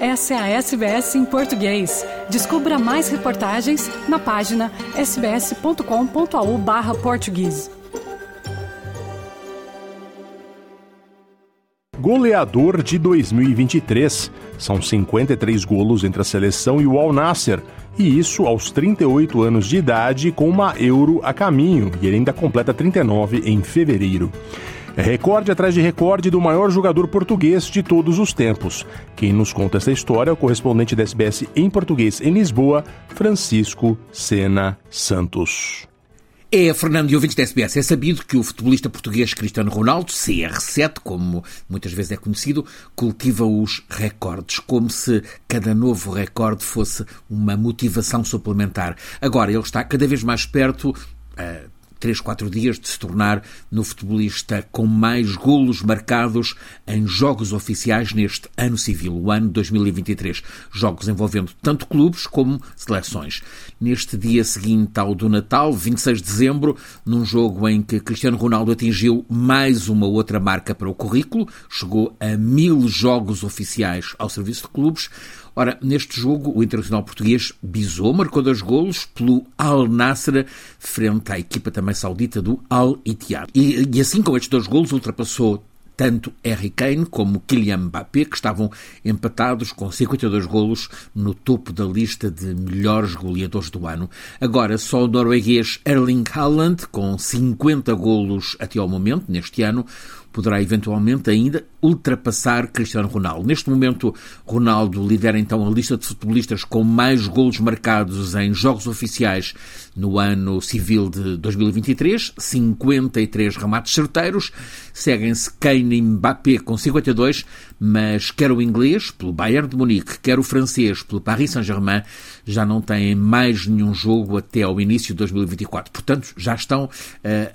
Essa é a SBS em português. Descubra mais reportagens na página sbs.com.au/português. Goleador de 2023. São 53 golos entre a seleção e o Al Nasser, e isso aos 38 anos de idade, com uma Euro a caminho, e ele ainda completa 39 em fevereiro. É recorde atrás de recorde do maior jogador português de todos os tempos. Quem nos conta essa história é o correspondente da SBS em português em Lisboa, Francisco Sena Santos. É, Fernando e ouvintes da SBS, é sabido que o futebolista português Cristiano Ronaldo, CR7, como muitas vezes é conhecido, cultiva os recordes, como se cada novo recorde fosse uma motivação suplementar. Agora, ele está cada vez mais perto, uh, três, quatro dias de se tornar no futebolista com mais golos marcados em jogos oficiais neste ano civil, o ano 2023. Jogos envolvendo tanto clubes como seleções. Neste dia seguinte ao do Natal, 26 de dezembro, num jogo em que Cristiano Ronaldo atingiu mais uma outra marca para o currículo, chegou a mil jogos oficiais ao serviço de clubes, Ora, neste jogo, o internacional português bisou, marcou dois golos pelo Al Nasser, frente à equipa também saudita do Al Ittihad. E, e assim, com estes dois golos, ultrapassou tanto Harry Kane como Kylian Mbappé, que estavam empatados com 52 golos no topo da lista de melhores goleadores do ano. Agora só o norueguês Erling Haaland, com 50 golos até ao momento, neste ano, poderá eventualmente ainda ultrapassar Cristiano Ronaldo. Neste momento, Ronaldo lidera então a lista de futebolistas com mais golos marcados em jogos oficiais no ano civil de 2023, 53 remates certeiros. Seguem-se Kane e Mbappé com 52, mas quer o inglês, pelo Bayern de Munique, quer o francês, pelo Paris Saint-Germain, já não têm mais nenhum jogo até ao início de 2024. Portanto, já estão uh,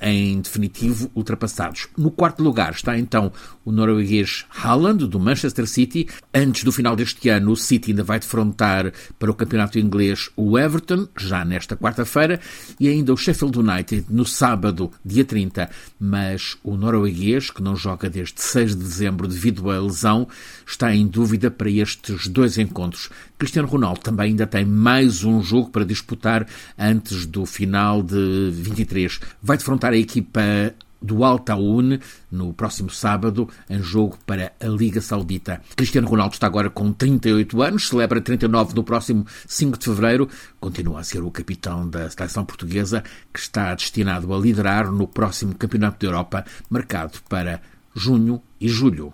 em definitivo ultrapassados. No quarto lugar está então o norueguês Haaland, do Manchester City. Antes do final deste ano, o City ainda vai defrontar para o campeonato inglês o Everton, já nesta quarta-feira, e ainda o Sheffield United no sábado, dia 30. Mas o norueguês, que não joga desde 6 de dezembro devido à lesão, está em dúvida para estes dois encontros. Cristiano Ronaldo também ainda tem mais um jogo para disputar antes do final de 23. Vai defrontar a equipa do Al no próximo sábado, em jogo para a Liga Saudita. Cristiano Ronaldo está agora com 38 anos, celebra 39 no próximo 5 de fevereiro, continua a ser o capitão da seleção portuguesa, que está destinado a liderar no próximo Campeonato da Europa, marcado para junho e julho.